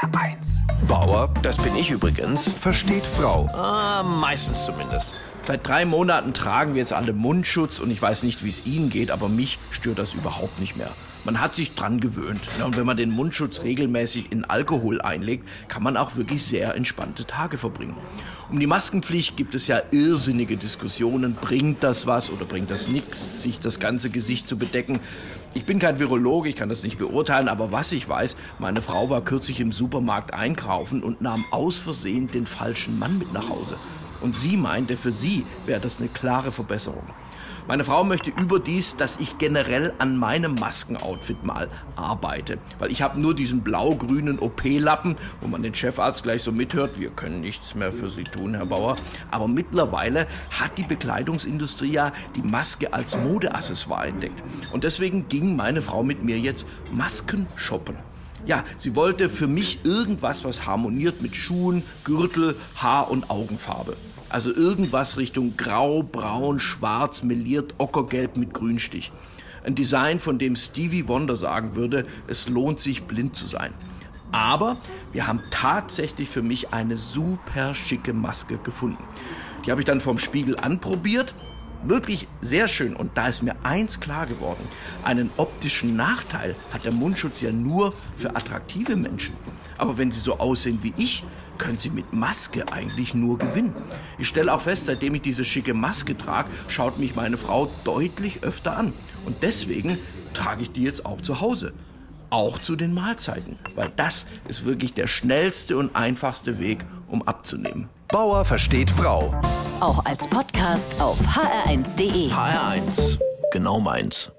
HR1. Bauer, das bin ich übrigens, versteht Frau. Ah, meistens zumindest. Seit drei Monaten tragen wir jetzt alle Mundschutz und ich weiß nicht, wie es Ihnen geht, aber mich stört das überhaupt nicht mehr. Man hat sich dran gewöhnt. Ja, und wenn man den Mundschutz regelmäßig in Alkohol einlegt, kann man auch wirklich sehr entspannte Tage verbringen. Um die Maskenpflicht gibt es ja irrsinnige Diskussionen. Bringt das was oder bringt das nichts, sich das ganze Gesicht zu bedecken? Ich bin kein Virologe, ich kann das nicht beurteilen, aber was ich weiß, meine Frau war kürzlich im Supermarkt einkaufen und nahm aus Versehen den falschen Mann mit nach Hause. Und sie meinte, für sie wäre das eine klare Verbesserung. Meine Frau möchte überdies, dass ich generell an meinem Maskenoutfit mal arbeite. Weil ich habe nur diesen blau-grünen OP-Lappen, wo man den Chefarzt gleich so mithört, wir können nichts mehr für Sie tun, Herr Bauer. Aber mittlerweile hat die Bekleidungsindustrie ja die Maske als Modeaccessoire entdeckt. Und deswegen ging meine Frau mit mir jetzt Masken shoppen. Ja, sie wollte für mich irgendwas, was harmoniert mit Schuhen, Gürtel, Haar und Augenfarbe. Also irgendwas Richtung Grau, Braun, Schwarz, meliert, Ockergelb mit Grünstich. Ein Design, von dem Stevie Wonder sagen würde, es lohnt sich blind zu sein. Aber wir haben tatsächlich für mich eine super schicke Maske gefunden. Die habe ich dann vom Spiegel anprobiert. Wirklich sehr schön. Und da ist mir eins klar geworden. Einen optischen Nachteil hat der Mundschutz ja nur für attraktive Menschen. Aber wenn sie so aussehen wie ich, können Sie mit Maske eigentlich nur gewinnen. Ich stelle auch fest, seitdem ich diese schicke Maske trage, schaut mich meine Frau deutlich öfter an. Und deswegen trage ich die jetzt auch zu Hause. Auch zu den Mahlzeiten. Weil das ist wirklich der schnellste und einfachste Weg, um abzunehmen. Bauer versteht Frau. Auch als Podcast auf hr1.de. HR1. Genau meins.